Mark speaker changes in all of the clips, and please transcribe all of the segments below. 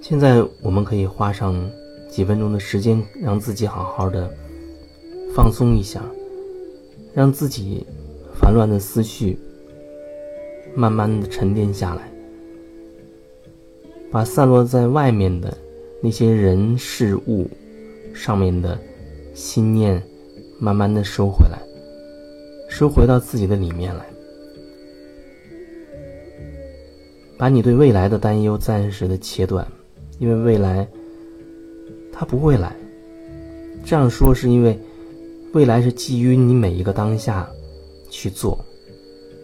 Speaker 1: 现在我们可以花上几分钟的时间，让自己好好的放松一下，让自己烦乱的思绪慢慢的沉淀下来，把散落在外面的那些人事物上面的心念慢慢的收回来，收回到自己的里面来，把你对未来的担忧暂时的切断。因为未来，它不会来。这样说是因为，未来是基于你每一个当下去做，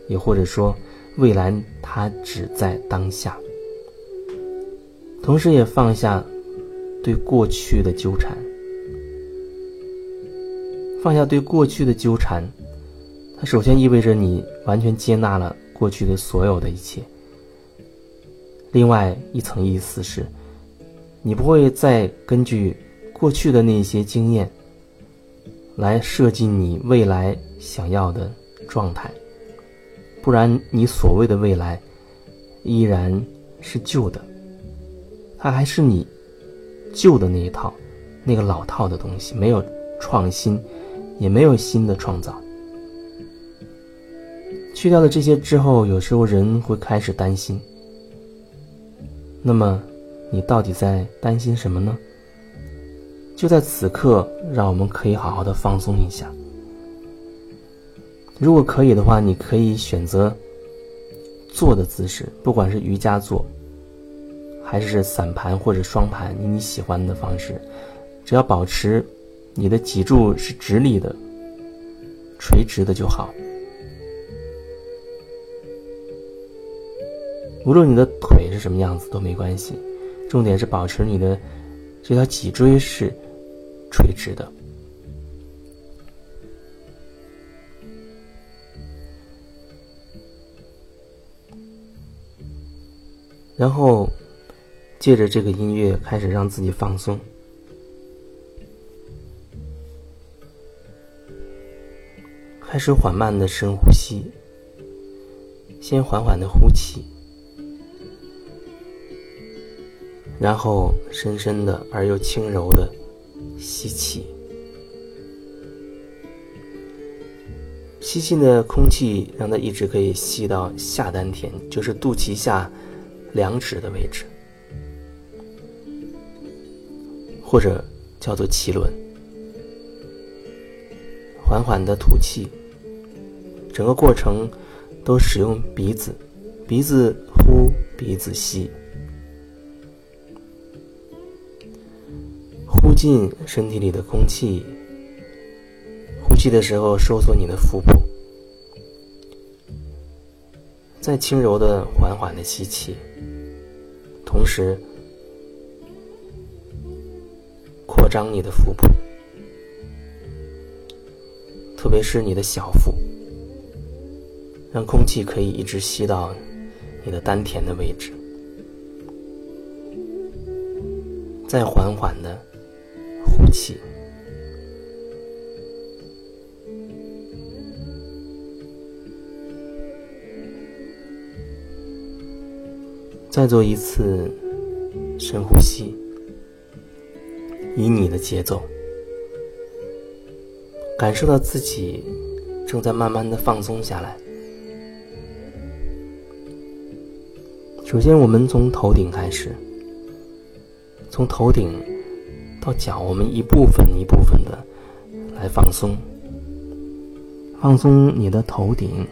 Speaker 1: 也或者说，未来它只在当下。同时也放下对过去的纠缠，放下对过去的纠缠，它首先意味着你完全接纳了过去的所有的一切。另外一层意思是。你不会再根据过去的那些经验来设计你未来想要的状态，不然你所谓的未来依然是旧的，它还是你旧的那一套、那个老套的东西，没有创新，也没有新的创造。去掉了这些之后，有时候人会开始担心，那么。你到底在担心什么呢？就在此刻，让我们可以好好的放松一下。如果可以的话，你可以选择坐的姿势，不管是瑜伽坐，还是散盘或者双盘，以你喜欢的方式，只要保持你的脊柱是直立的、垂直的就好。无论你的腿是什么样子都没关系。重点是保持你的这条脊椎是垂直的，然后借着这个音乐开始让自己放松，开始缓慢的深呼吸，先缓缓的呼气。然后深深的而又轻柔的吸气，吸气的空气让它一直可以吸到下丹田，就是肚脐下两指的位置，或者叫做脐轮。缓缓的吐气，整个过程都使用鼻子，鼻子呼，鼻子吸。呼进身体里的空气，呼气的时候收缩你的腹部，再轻柔的、缓缓的吸气，同时扩张你的腹部，特别是你的小腹，让空气可以一直吸到你的丹田的位置，再缓缓的。起，再做一次深呼吸，以你的节奏，感受到自己正在慢慢的放松下来。首先，我们从头顶开始，从头顶。到脚，我们一部分一部分的来放松，放松你的头顶。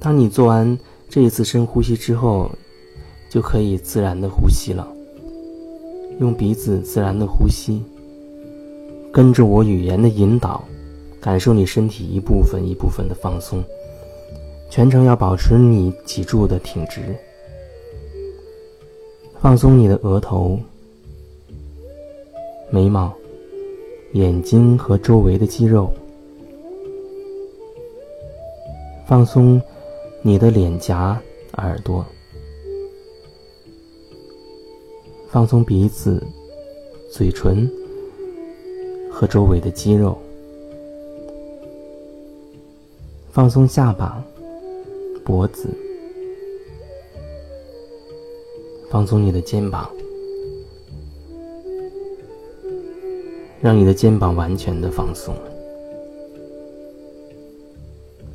Speaker 1: 当你做完这一次深呼吸之后，就可以自然的呼吸了。用鼻子自然的呼吸，跟着我语言的引导，感受你身体一部分一部分的放松。全程要保持你脊柱的挺直。放松你的额头、眉毛、眼睛和周围的肌肉，放松你的脸颊、耳朵，放松鼻子、嘴唇和周围的肌肉，放松下巴、脖子，放松你的肩膀。让你的肩膀完全的放松，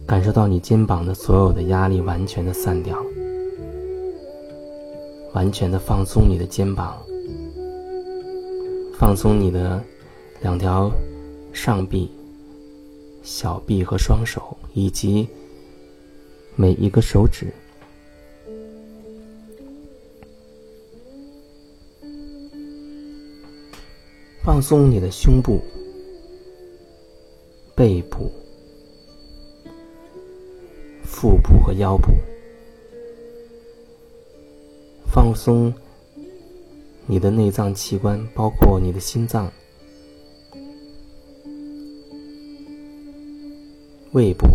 Speaker 1: 感受到你肩膀的所有的压力完全的散掉，完全的放松你的肩膀，放松你的两条上臂、小臂和双手，以及每一个手指。放松你的胸部、背部、腹部和腰部，放松你的内脏器官，包括你的心脏、胃部、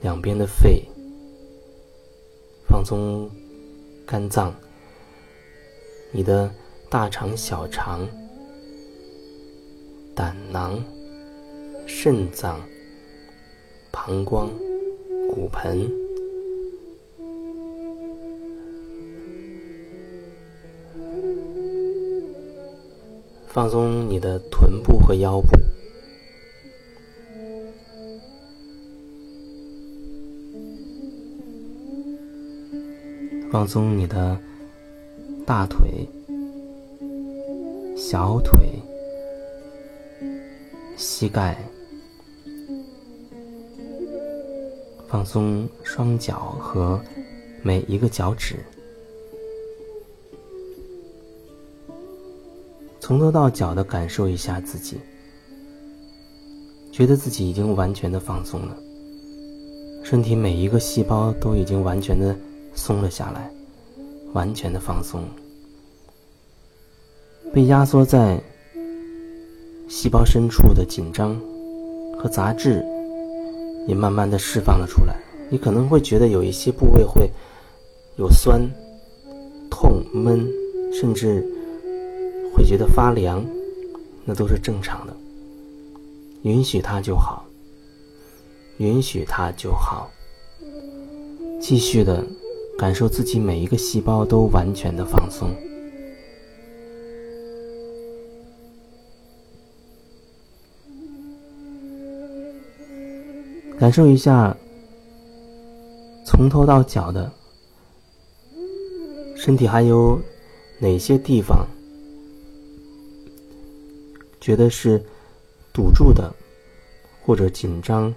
Speaker 1: 两边的肺，放松肝脏，你的。大肠、小肠、胆囊、肾脏、膀胱、骨盆，放松你的臀部和腰部，放松你的大腿。小腿、膝盖，放松双脚和每一个脚趾，从头到脚的感受一下自己，觉得自己已经完全的放松了，身体每一个细胞都已经完全的松了下来，完全的放松。被压缩在细胞深处的紧张和杂质，也慢慢的释放了出来。你可能会觉得有一些部位会有酸、痛、闷，甚至会觉得发凉，那都是正常的。允许它就好，允许它就好。继续的感受自己每一个细胞都完全的放松。感受一下，从头到脚的身体还有哪些地方觉得是堵住的，或者紧张、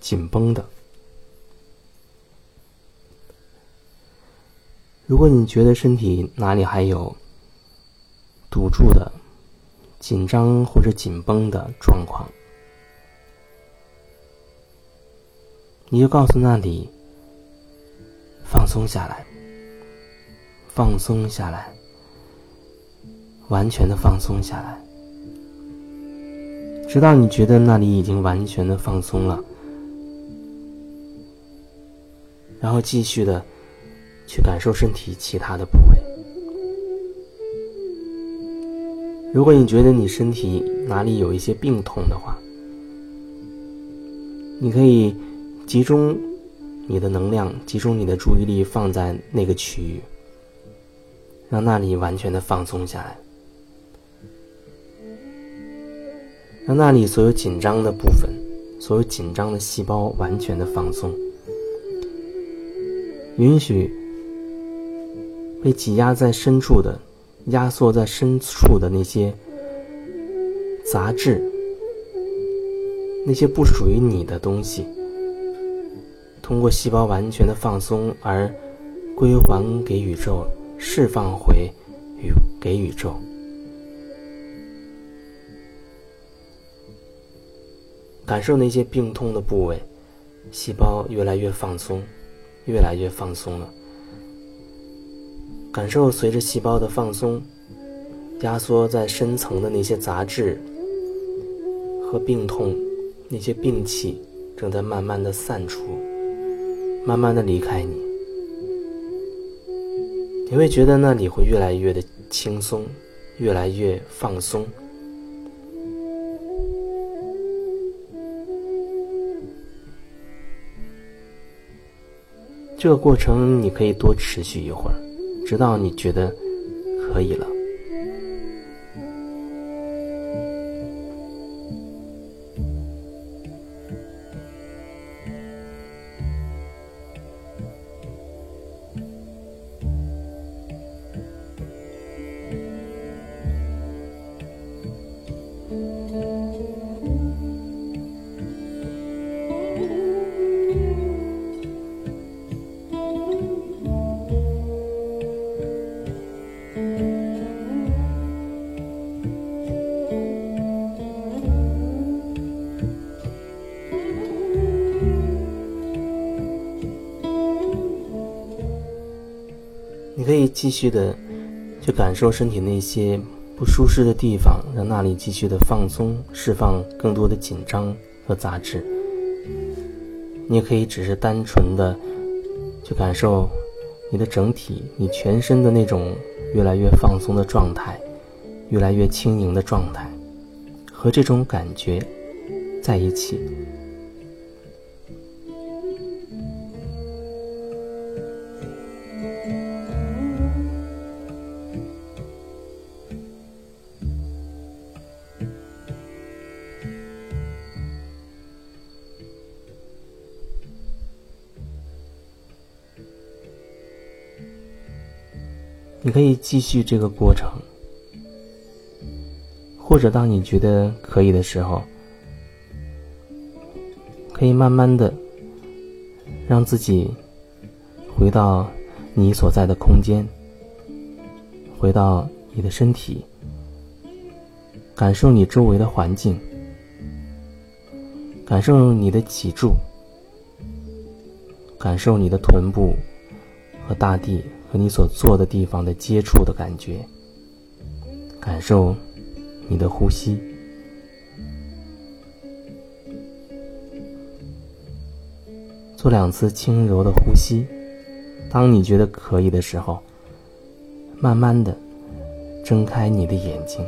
Speaker 1: 紧绷的？如果你觉得身体哪里还有堵住的、紧张或者紧绷的状况，你就告诉那里，放松下来，放松下来，完全的放松下来，直到你觉得那里已经完全的放松了，然后继续的去感受身体其他的部位。如果你觉得你身体哪里有一些病痛的话，你可以。集中你的能量，集中你的注意力放在那个区域，让那里完全的放松下来，让那里所有紧张的部分、所有紧张的细胞完全的放松，允许被挤压在深处的、压缩在深处的那些杂质、那些不属于你的东西。通过细胞完全的放松而归还给宇宙，释放回宇给宇宙，感受那些病痛的部位，细胞越来越放松，越来越放松了。感受随着细胞的放松，压缩在深层的那些杂质和病痛，那些病气正在慢慢的散出，慢慢的离开你。你会觉得那里会越来越的轻松，越来越放松。这个过程你可以多持续一会儿，直到你觉得可以了。继续的去感受身体那些不舒适的地方，让那里继续的放松，释放更多的紧张和杂质。你也可以只是单纯的去感受你的整体，你全身的那种越来越放松的状态，越来越轻盈的状态，和这种感觉在一起。你可以继续这个过程，或者当你觉得可以的时候，可以慢慢的让自己回到你所在的空间，回到你的身体，感受你周围的环境，感受你的脊柱，感受你的臀部和大地。和你所坐的地方的接触的感觉，感受你的呼吸，做两次轻柔的呼吸。当你觉得可以的时候，慢慢的睁开你的眼睛。